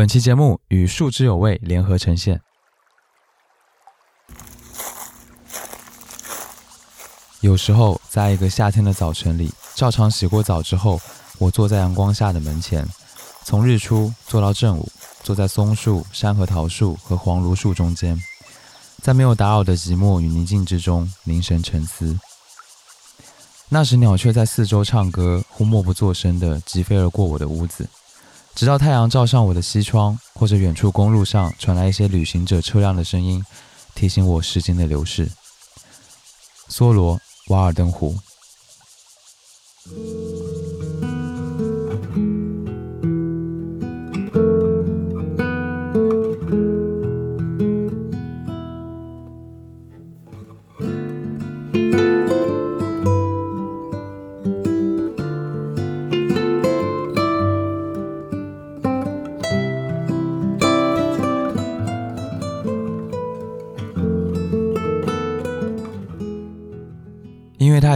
本期节目与树之有味联合呈现。有时候，在一个夏天的早晨里，照常洗过澡之后，我坐在阳光下的门前，从日出坐到正午，坐在松树、山核桃树和黄芦树中间，在没有打扰的寂寞与宁静之中凝神沉思。那时，鸟雀在四周唱歌，或默不作声地疾飞而过我的屋子。直到太阳照上我的西窗，或者远处公路上传来一些旅行者车辆的声音，提醒我时间的流逝。梭罗《瓦尔登湖》。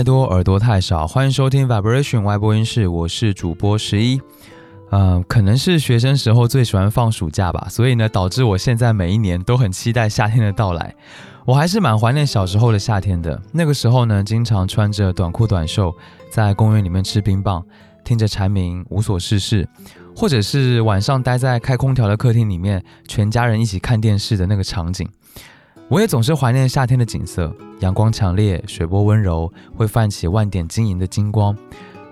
多耳朵太少，欢迎收听 Vibration 外播音室，我是主播十一。嗯，可能是学生时候最喜欢放暑假吧，所以呢，导致我现在每一年都很期待夏天的到来。我还是蛮怀念小时候的夏天的，那个时候呢，经常穿着短裤短袖，在公园里面吃冰棒，听着蝉鸣，无所事事，或者是晚上待在开空调的客厅里面，全家人一起看电视的那个场景。我也总是怀念夏天的景色，阳光强烈，水波温柔，会泛起万点晶莹的金光。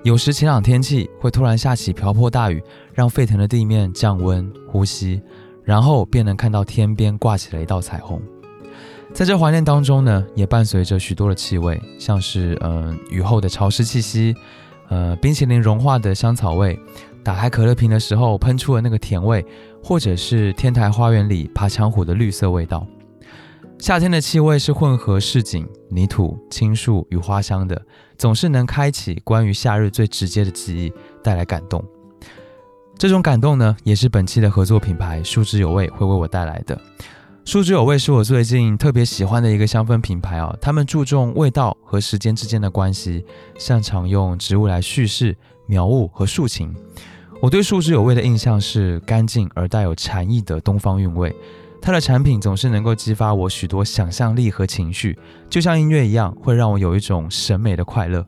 有时晴朗天气会突然下起瓢泼大雨，让沸腾的地面降温呼吸，然后便能看到天边挂起了一道彩虹。在这怀念当中呢，也伴随着许多的气味，像是嗯雨后的潮湿气息，呃冰淇淋融化的香草味，打开可乐瓶的时候喷出的那个甜味，或者是天台花园里爬墙虎的绿色味道。夏天的气味是混合市井、泥土、青树与花香的，总是能开启关于夏日最直接的记忆，带来感动。这种感动呢，也是本期的合作品牌树之有味会为我带来的。树之有味是我最近特别喜欢的一个香氛品牌啊，他们注重味道和时间之间的关系，擅长用植物来叙事、描物和抒情。我对树之有味的印象是干净而带有禅意的东方韵味。它的产品总是能够激发我许多想象力和情绪，就像音乐一样，会让我有一种审美的快乐。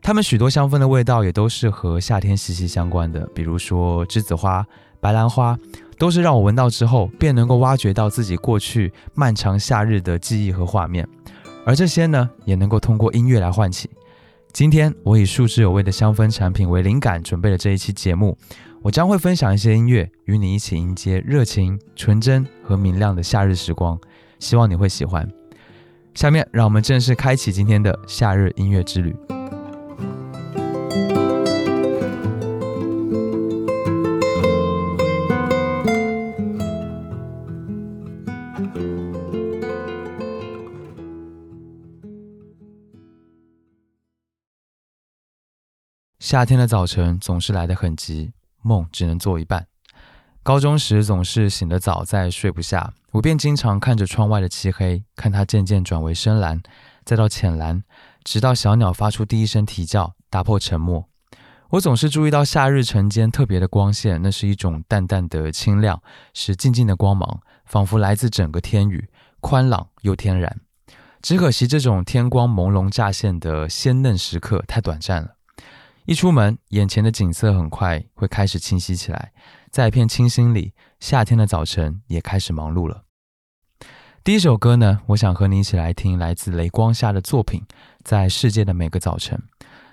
它们许多香氛的味道也都是和夏天息息相关的，比如说栀子花、白兰花，都是让我闻到之后便能够挖掘到自己过去漫长夏日的记忆和画面。而这些呢，也能够通过音乐来唤起。今天我以树之有味的香氛产品为灵感，准备了这一期节目。我将会分享一些音乐，与你一起迎接热情、纯真和明亮的夏日时光，希望你会喜欢。下面让我们正式开启今天的夏日音乐之旅。夏天的早晨总是来得很急。梦只能做一半。高中时总是醒得早，再睡不下，我便经常看着窗外的漆黑，看它渐渐转为深蓝，再到浅蓝，直到小鸟发出第一声啼叫，打破沉默。我总是注意到夏日晨间特别的光线，那是一种淡淡的清亮，是静静的光芒，仿佛来自整个天宇，宽朗又天然。只可惜这种天光朦胧乍现的鲜嫩时刻太短暂了。一出门，眼前的景色很快会开始清晰起来，在一片清新里，夏天的早晨也开始忙碌了。第一首歌呢，我想和你一起来听来自雷光下的作品《在世界的每个早晨》。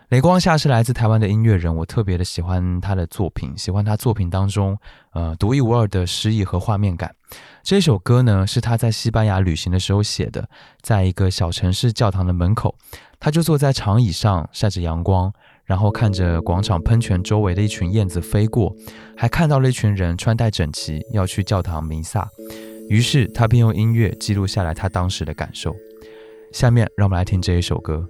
雷光夏是来自台湾的音乐人，我特别的喜欢他的作品，喜欢他作品当中呃独一无二的诗意和画面感。这首歌呢，是他在西班牙旅行的时候写的，在一个小城市教堂的门口，他就坐在长椅上晒着阳光。然后看着广场喷泉周围的一群燕子飞过，还看到了一群人穿戴整齐要去教堂弥撒，于是他便用音乐记录下来他当时的感受。下面让我们来听这一首歌。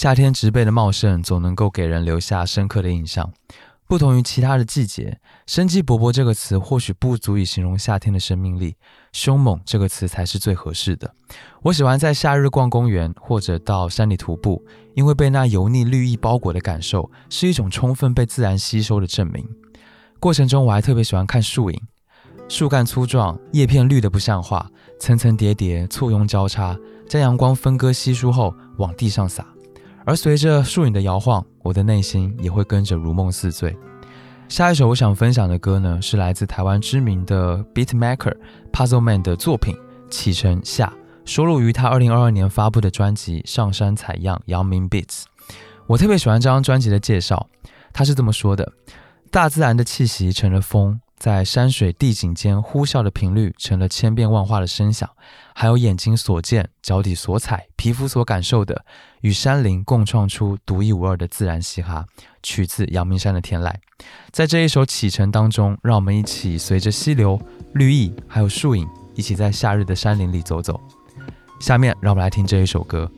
夏天植被的茂盛总能够给人留下深刻的印象。不同于其他的季节，“生机勃勃”这个词或许不足以形容夏天的生命力，“凶猛”这个词才是最合适的。我喜欢在夏日逛公园或者到山里徒步，因为被那油腻绿意包裹的感受是一种充分被自然吸收的证明。过程中，我还特别喜欢看树影，树干粗壮，叶片绿得不像话，层层叠叠，簇拥交叉，将阳光分割稀疏后往地上洒。而随着树影的摇晃，我的内心也会跟着如梦似醉。下一首我想分享的歌呢，是来自台湾知名的 beatmaker Puzzle Man 的作品《启程下》，收录于他二零二二年发布的专辑《上山采样阳明 Beats》。我特别喜欢这张专辑的介绍，他是这么说的：大自然的气息成了风。在山水地景间呼啸的频率，成了千变万化的声响，还有眼睛所见、脚底所踩、皮肤所感受的，与山林共创出独一无二的自然嘻哈。取自阳明山的天籁，在这一首启程当中，让我们一起随着溪流、绿意还有树影，一起在夏日的山林里走走。下面，让我们来听这一首歌。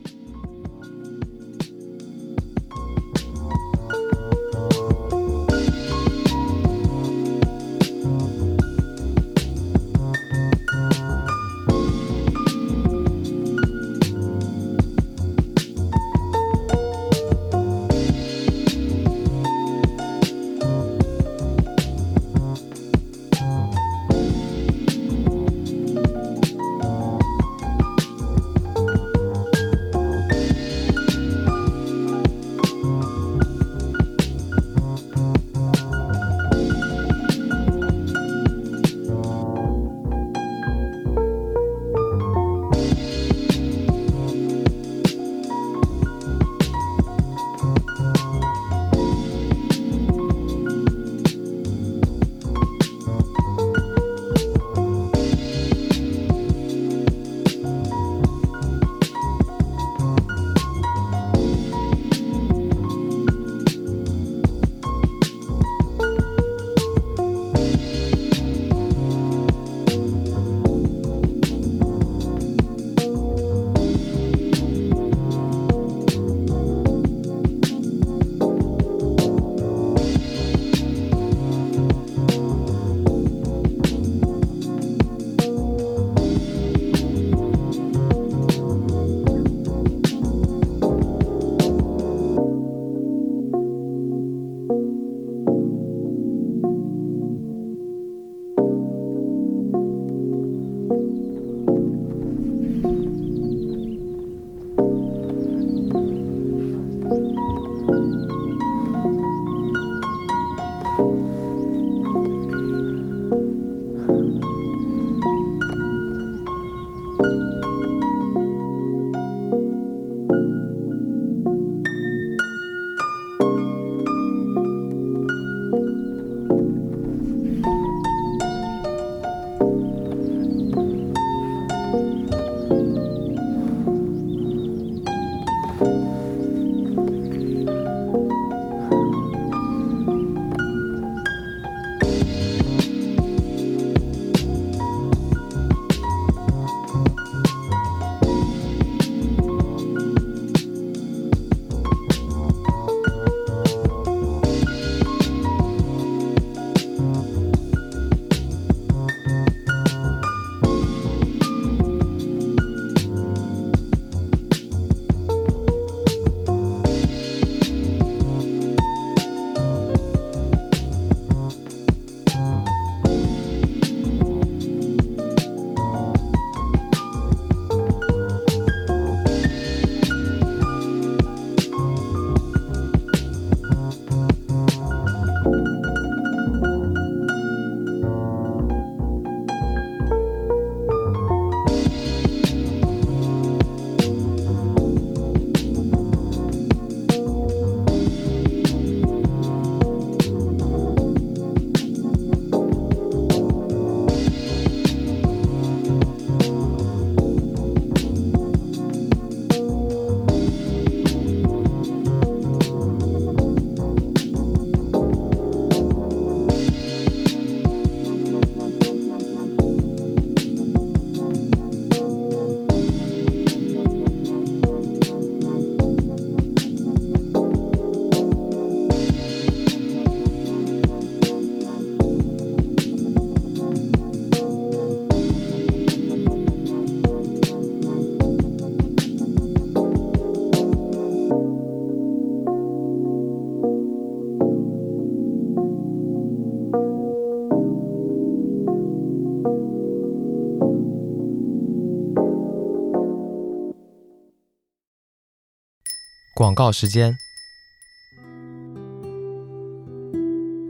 广告时间。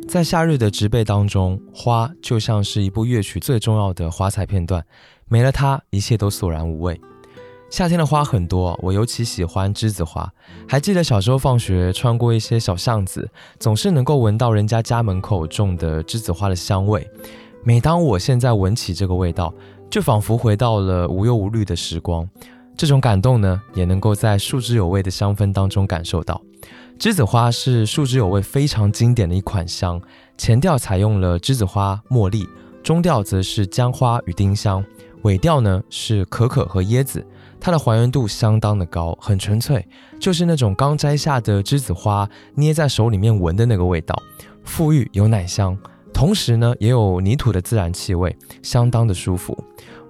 在夏日的植被当中，花就像是一部乐曲最重要的花彩片段，没了它，一切都索然无味。夏天的花很多，我尤其喜欢栀子花。还记得小时候放学穿过一些小巷子，总是能够闻到人家家门口种的栀子花的香味。每当我现在闻起这个味道，就仿佛回到了无忧无虑的时光。这种感动呢，也能够在树枝有味的香氛当中感受到。栀子花是树枝有味非常经典的一款香，前调采用了栀子花、茉莉，中调则是姜花与丁香，尾调呢是可可和椰子。它的还原度相当的高，很纯粹，就是那种刚摘下的栀子花捏在手里面闻的那个味道，馥郁有奶香，同时呢也有泥土的自然气味，相当的舒服。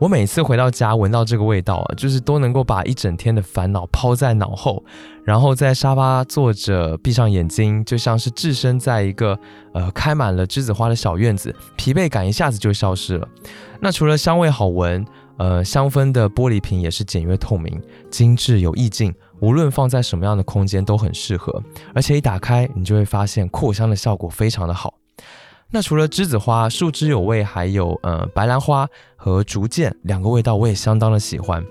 我每次回到家闻到这个味道啊，就是都能够把一整天的烦恼抛在脑后，然后在沙发坐着，闭上眼睛，就像是置身在一个呃开满了栀子花的小院子，疲惫感一下子就消失了。那除了香味好闻，呃，香氛的玻璃瓶也是简约透明、精致有意境，无论放在什么样的空间都很适合。而且一打开，你就会发现扩香的效果非常的好。那除了栀子花，树枝有味，还有呃白兰花和竹剑两个味道，我也相当的喜欢。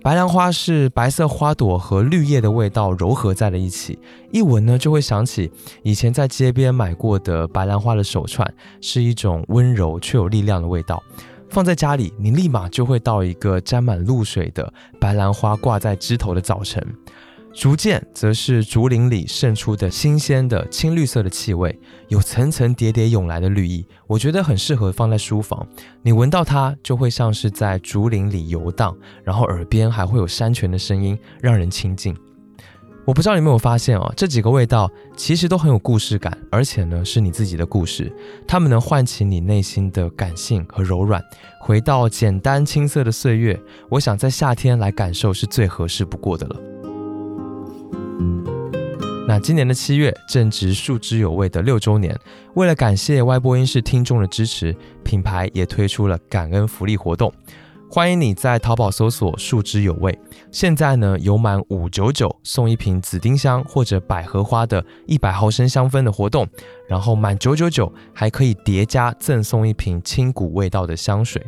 白兰花是白色花朵和绿叶的味道糅合在了一起，一闻呢就会想起以前在街边买过的白兰花的手串，是一种温柔却有力量的味道。放在家里，你立马就会到一个沾满露水的白兰花挂在枝头的早晨。竹剑则是竹林里渗出的新鲜的青绿色的气味，有层层叠叠涌来的绿意，我觉得很适合放在书房。你闻到它，就会像是在竹林里游荡，然后耳边还会有山泉的声音，让人亲近。我不知道你有没有发现哦，这几个味道其实都很有故事感，而且呢是你自己的故事，它们能唤起你内心的感性和柔软，回到简单青涩的岁月。我想在夏天来感受是最合适不过的了。那今年的七月正值树枝有味的六周年，为了感谢 Y 播音室听众的支持，品牌也推出了感恩福利活动。欢迎你在淘宝搜索“树枝有味”，现在呢有满五九九送一瓶紫丁香或者百合花的一百毫升香氛的活动，然后满九九九还可以叠加赠送一瓶青谷味道的香水。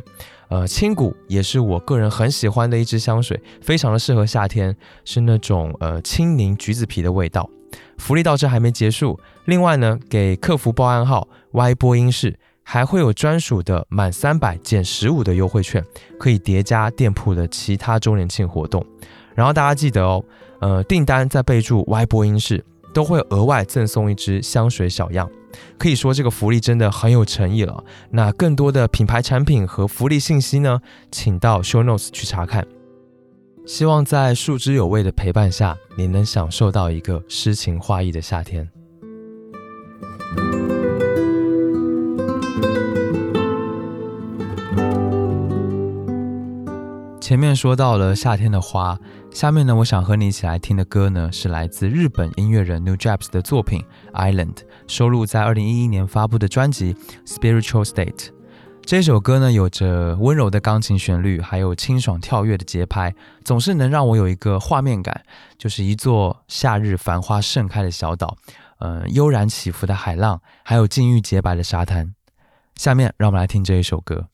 呃，青谷也是我个人很喜欢的一支香水，非常的适合夏天，是那种呃青柠橘子皮的味道。福利到这还没结束，另外呢，给客服报暗号 Y 播音室，还会有专属的满三百减十五的优惠券，可以叠加店铺的其他周年庆活动。然后大家记得哦，呃，订单在备注 Y 播音室，都会额外赠送一支香水小样。可以说这个福利真的很有诚意了。那更多的品牌产品和福利信息呢，请到 Show Notes 去查看。希望在树枝有味的陪伴下，你能享受到一个诗情画意的夏天。前面说到了夏天的花，下面呢，我想和你一起来听的歌呢，是来自日本音乐人 New Japs 的作品《Island》，收录在二零一一年发布的专辑《Spiritual State》。这首歌呢，有着温柔的钢琴旋律，还有清爽跳跃的节拍，总是能让我有一个画面感，就是一座夏日繁花盛开的小岛，嗯，悠然起伏的海浪，还有静谧洁白的沙滩。下面让我们来听这一首歌。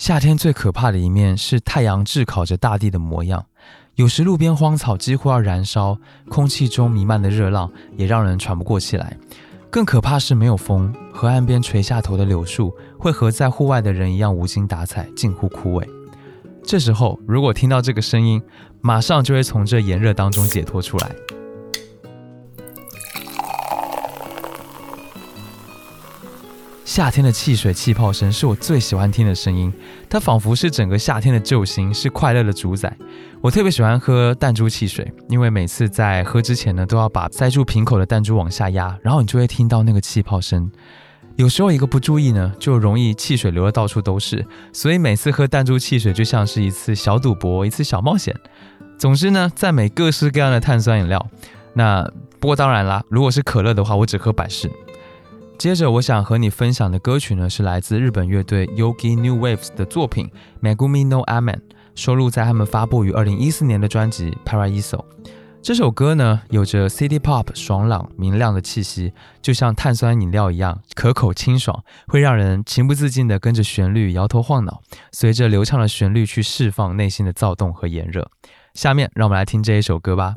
夏天最可怕的一面是太阳炙烤着大地的模样，有时路边荒草几乎要燃烧，空气中弥漫的热浪也让人喘不过气来。更可怕是没有风，河岸边垂下头的柳树会和在户外的人一样无精打采，近乎枯萎。这时候，如果听到这个声音，马上就会从这炎热当中解脱出来。夏天的汽水气泡声是我最喜欢听的声音，它仿佛是整个夏天的救星，是快乐的主宰。我特别喜欢喝弹珠汽水，因为每次在喝之前呢，都要把塞住瓶口的弹珠往下压，然后你就会听到那个气泡声。有时候一个不注意呢，就容易汽水流的到处都是，所以每次喝弹珠汽水就像是一次小赌博，一次小冒险。总之呢，赞美各式各样的碳酸饮料。那不过当然啦，如果是可乐的话，我只喝百事。接着，我想和你分享的歌曲呢，是来自日本乐队 Yogi New Waves 的作品《Megumi no Amen》，收录在他们发布于二零一四年的专辑《Paraiso》。这首歌呢，有着 City Pop 爽朗明亮的气息，就像碳酸饮料一样可口清爽，会让人情不自禁地跟着旋律摇头晃脑，随着流畅的旋律去释放内心的躁动和炎热。下面，让我们来听这一首歌吧。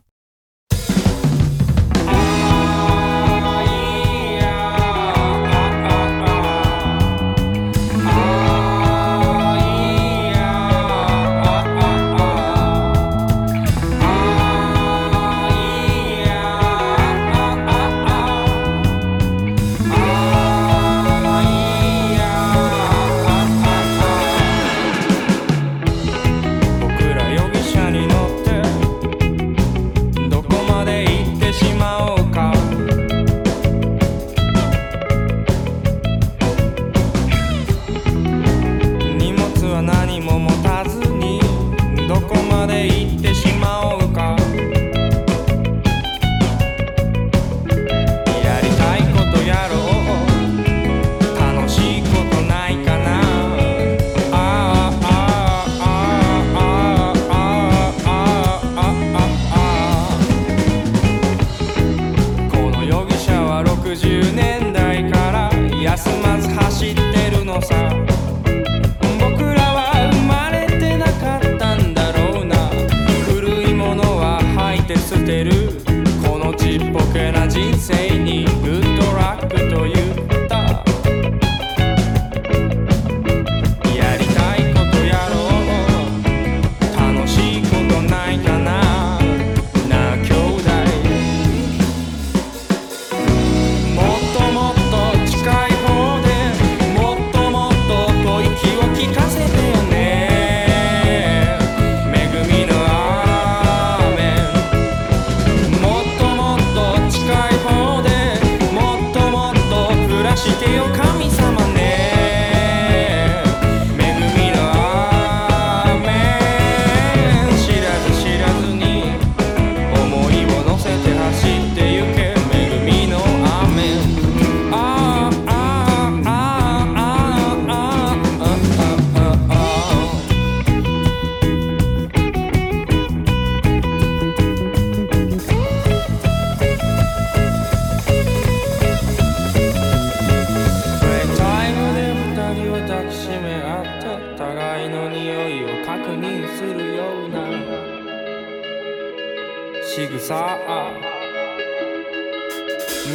仕草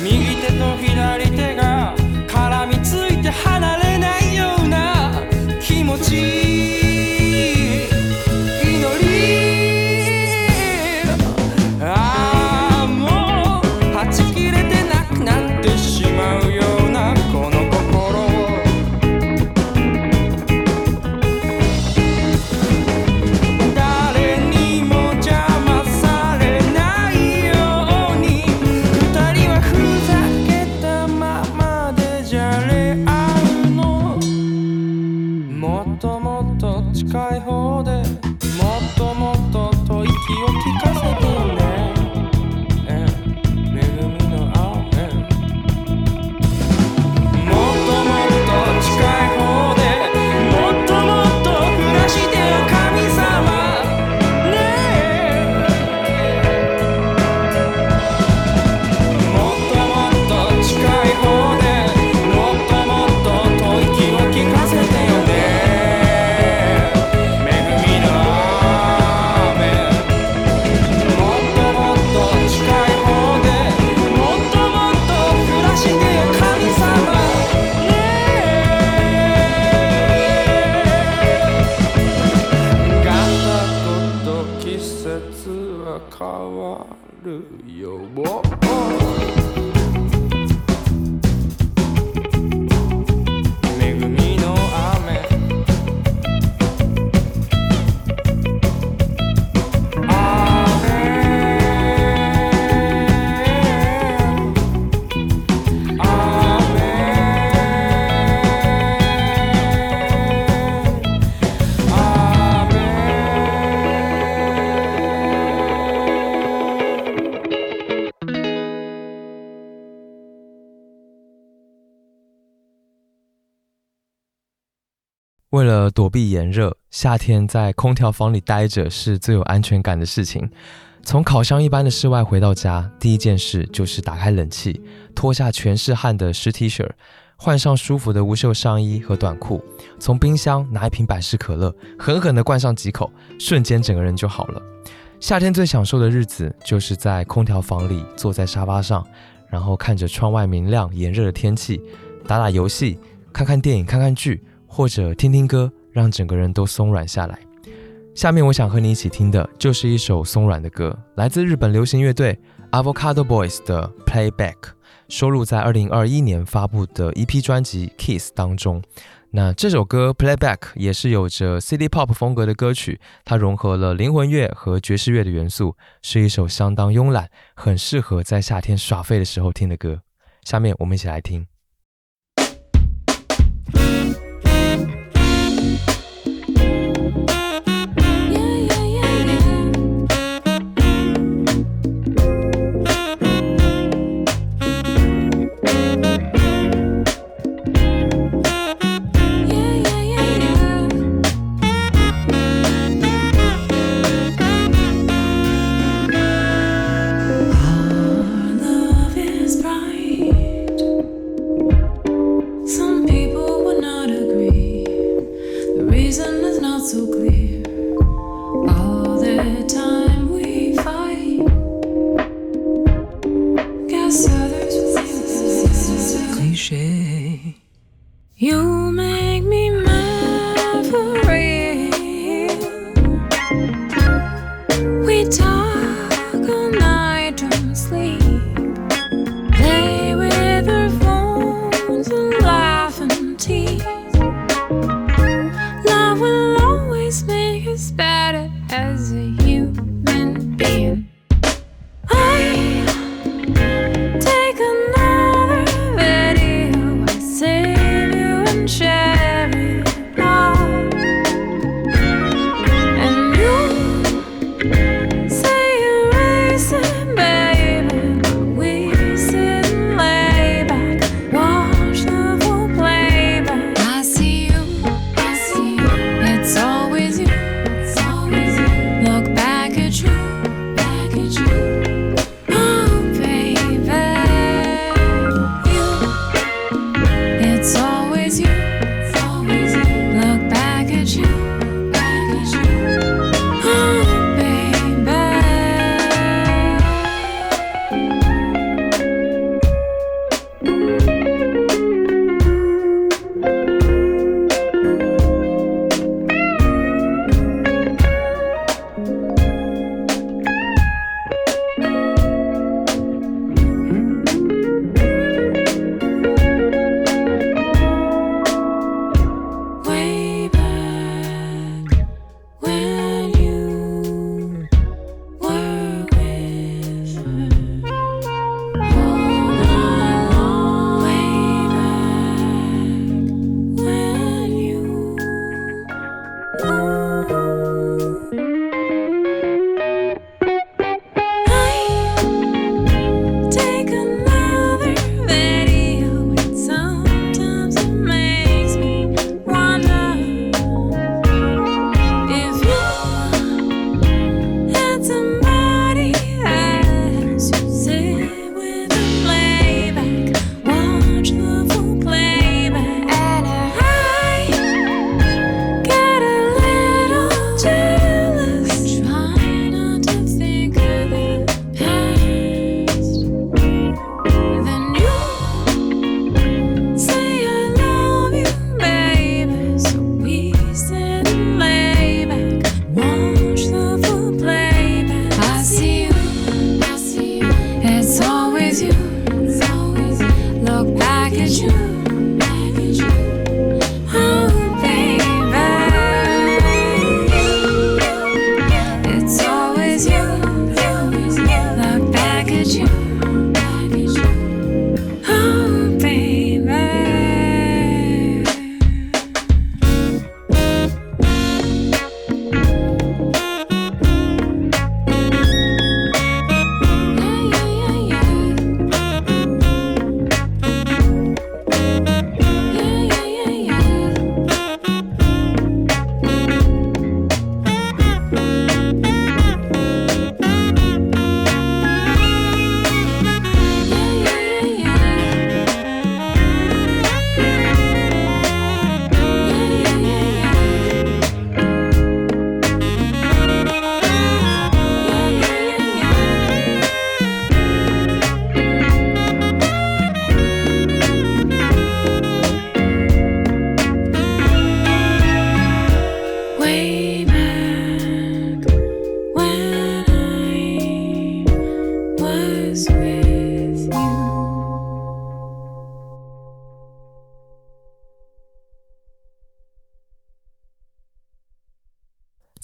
右手と左 do your walk. 为了躲避炎热，夏天在空调房里待着是最有安全感的事情。从烤箱一般的室外回到家，第一件事就是打开冷气，脱下全是汗的湿 T 恤，换上舒服的无袖上衣和短裤，从冰箱拿一瓶百事可乐，狠狠地灌上几口，瞬间整个人就好了。夏天最享受的日子，就是在空调房里坐在沙发上，然后看着窗外明亮炎热的天气，打打游戏，看看电影，看看剧。或者听听歌，让整个人都松软下来。下面我想和你一起听的就是一首松软的歌，来自日本流行乐队 Avocado Boys 的《Playback》，收录在二零二一年发布的 EP 专辑《Kiss》当中。那这首歌《Playback》也是有着 City Pop 风格的歌曲，它融合了灵魂乐和爵士乐的元素，是一首相当慵懒、很适合在夏天耍废的时候听的歌。下面我们一起来听。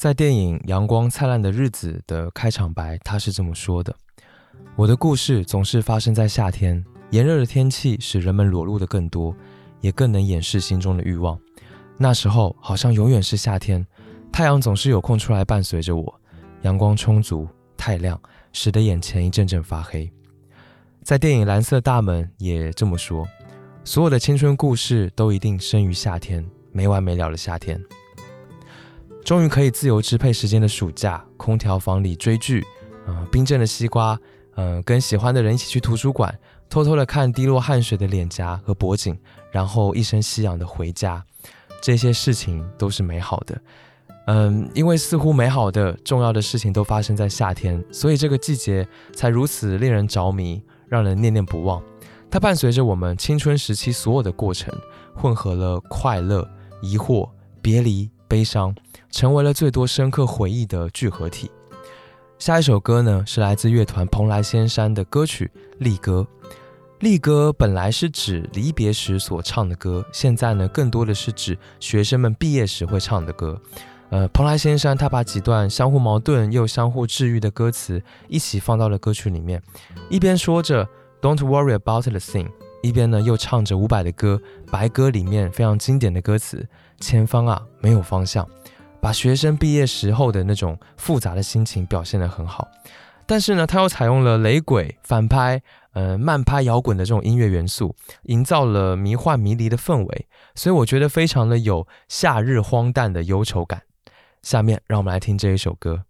在电影《阳光灿烂的日子》的开场白，他是这么说的：“我的故事总是发生在夏天，炎热的天气使人们裸露的更多，也更能掩饰心中的欲望。那时候好像永远是夏天，太阳总是有空出来伴随着我，阳光充足，太亮，使得眼前一阵阵发黑。”在电影《蓝色大门》也这么说：“所有的青春故事都一定生于夏天，没完没了的夏天。”终于可以自由支配时间的暑假，空调房里追剧，嗯，冰镇的西瓜，嗯，跟喜欢的人一起去图书馆，偷偷的看滴落汗水的脸颊和脖颈，然后一身夕阳的回家，这些事情都是美好的，嗯，因为似乎美好的重要的事情都发生在夏天，所以这个季节才如此令人着迷，让人念念不忘。它伴随着我们青春时期所有的过程，混合了快乐、疑惑、别离、悲伤。成为了最多深刻回忆的聚合体。下一首歌呢，是来自乐团蓬莱仙山的歌曲《离歌》。离歌本来是指离别时所唱的歌，现在呢，更多的是指学生们毕业时会唱的歌。呃，蓬莱仙山他把几段相互矛盾又相互治愈的歌词一起放到了歌曲里面，一边说着 "Don't worry about the thing"，一边呢又唱着伍佰的歌《白鸽》里面非常经典的歌词：前方啊，没有方向。把学生毕业时候的那种复杂的心情表现得很好，但是呢，他又采用了雷鬼、反拍、呃慢拍、摇滚的这种音乐元素，营造了迷幻迷离的氛围，所以我觉得非常的有夏日荒诞的忧愁感。下面让我们来听这一首歌。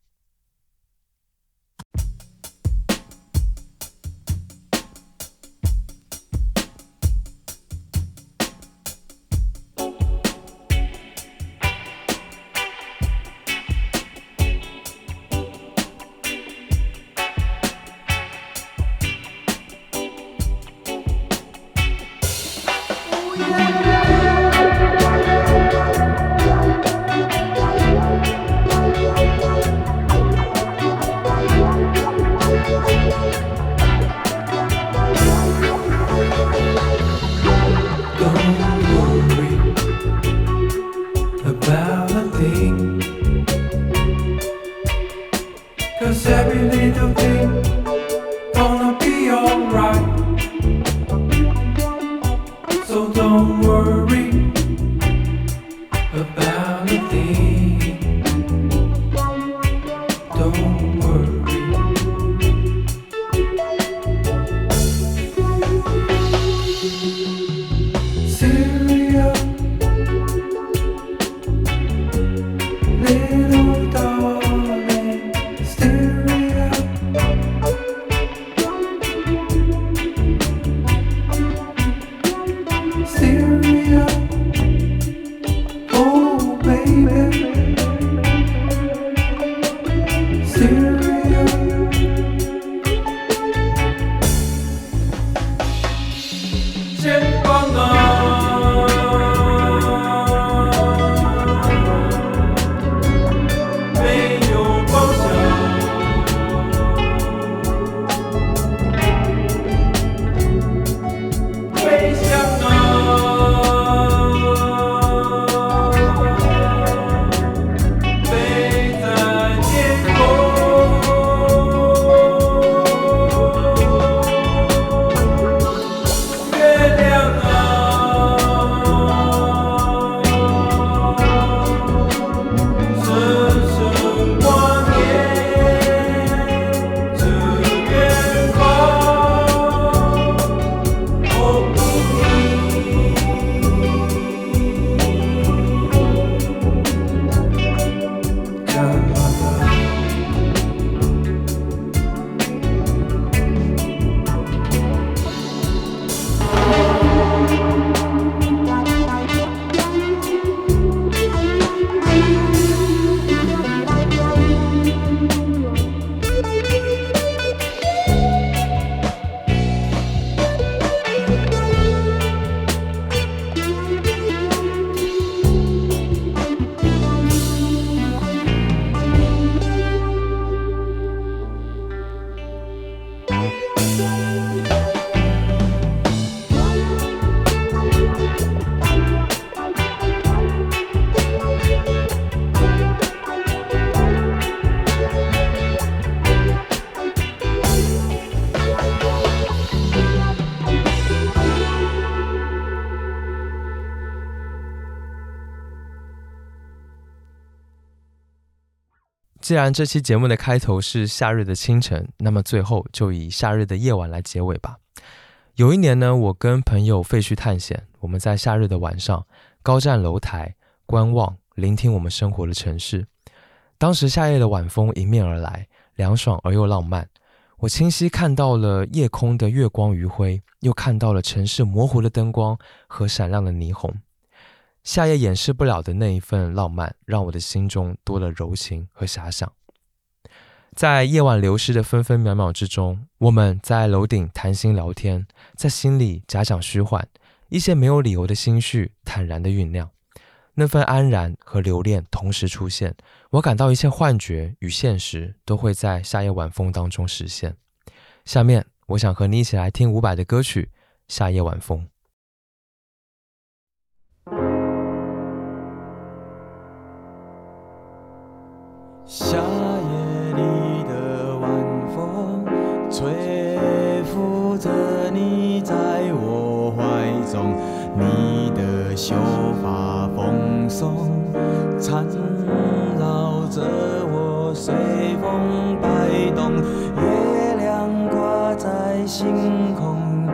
alone. 既然这期节目的开头是夏日的清晨，那么最后就以夏日的夜晚来结尾吧。有一年呢，我跟朋友废墟探险，我们在夏日的晚上高站楼台观望，聆听我们生活的城市。当时夏夜的晚风迎面而来，凉爽而又浪漫。我清晰看到了夜空的月光余晖，又看到了城市模糊的灯光和闪亮的霓虹。夏夜掩饰不了的那一份浪漫，让我的心中多了柔情和遐想。在夜晚流逝的分分秒秒之中，我们在楼顶谈心聊天，在心里假想虚幻，一些没有理由的心绪坦然的酝酿，那份安然和留恋同时出现。我感到一切幻觉与现实都会在夏夜晚风当中实现。下面，我想和你一起来听伍佰的歌曲《夏夜晚风》。夏夜里的晚风，吹拂着你在我怀中，你的秀发蓬松，缠绕着我随风摆动。月亮挂在星空，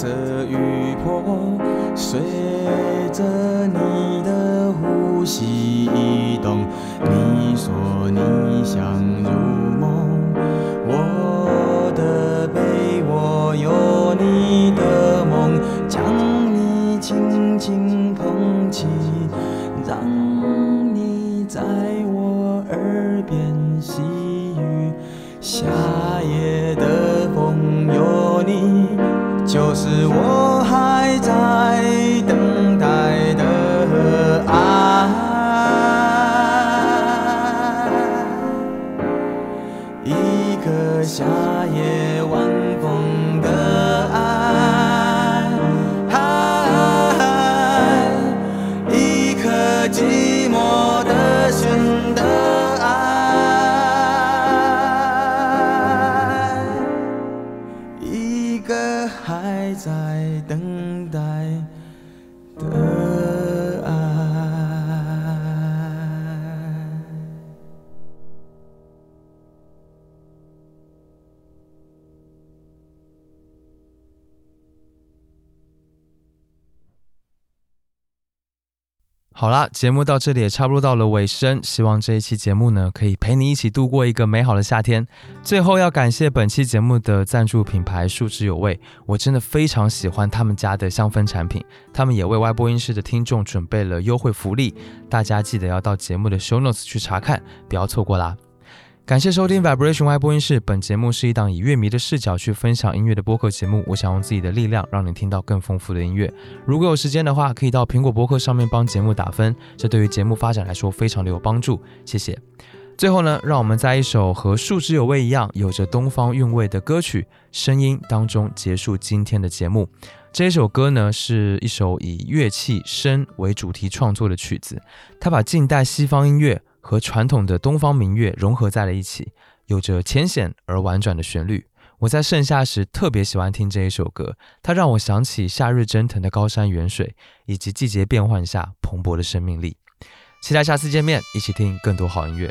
着雨波，随节目到这里也差不多到了尾声，希望这一期节目呢可以陪你一起度过一个美好的夏天。最后要感谢本期节目的赞助品牌数之有味，我真的非常喜欢他们家的香氛产品，他们也为歪播音室的听众准备了优惠福利，大家记得要到节目的 show notes 去查看，不要错过啦。感谢收听 Vibration Y 播音室。本节目是一档以乐迷的视角去分享音乐的播客节目。我想用自己的力量，让你听到更丰富的音乐。如果有时间的话，可以到苹果播客上面帮节目打分，这对于节目发展来说非常的有帮助。谢谢。最后呢，让我们在一首和《树之有味》一样有着东方韵味的歌曲声音当中结束今天的节目。这一首歌呢，是一首以乐器声为主题创作的曲子，它把近代西方音乐。和传统的东方民乐融合在了一起，有着浅显而婉转的旋律。我在盛夏时特别喜欢听这一首歌，它让我想起夏日蒸腾的高山远水，以及季节变换下蓬勃的生命力。期待下次见面，一起听更多好音乐。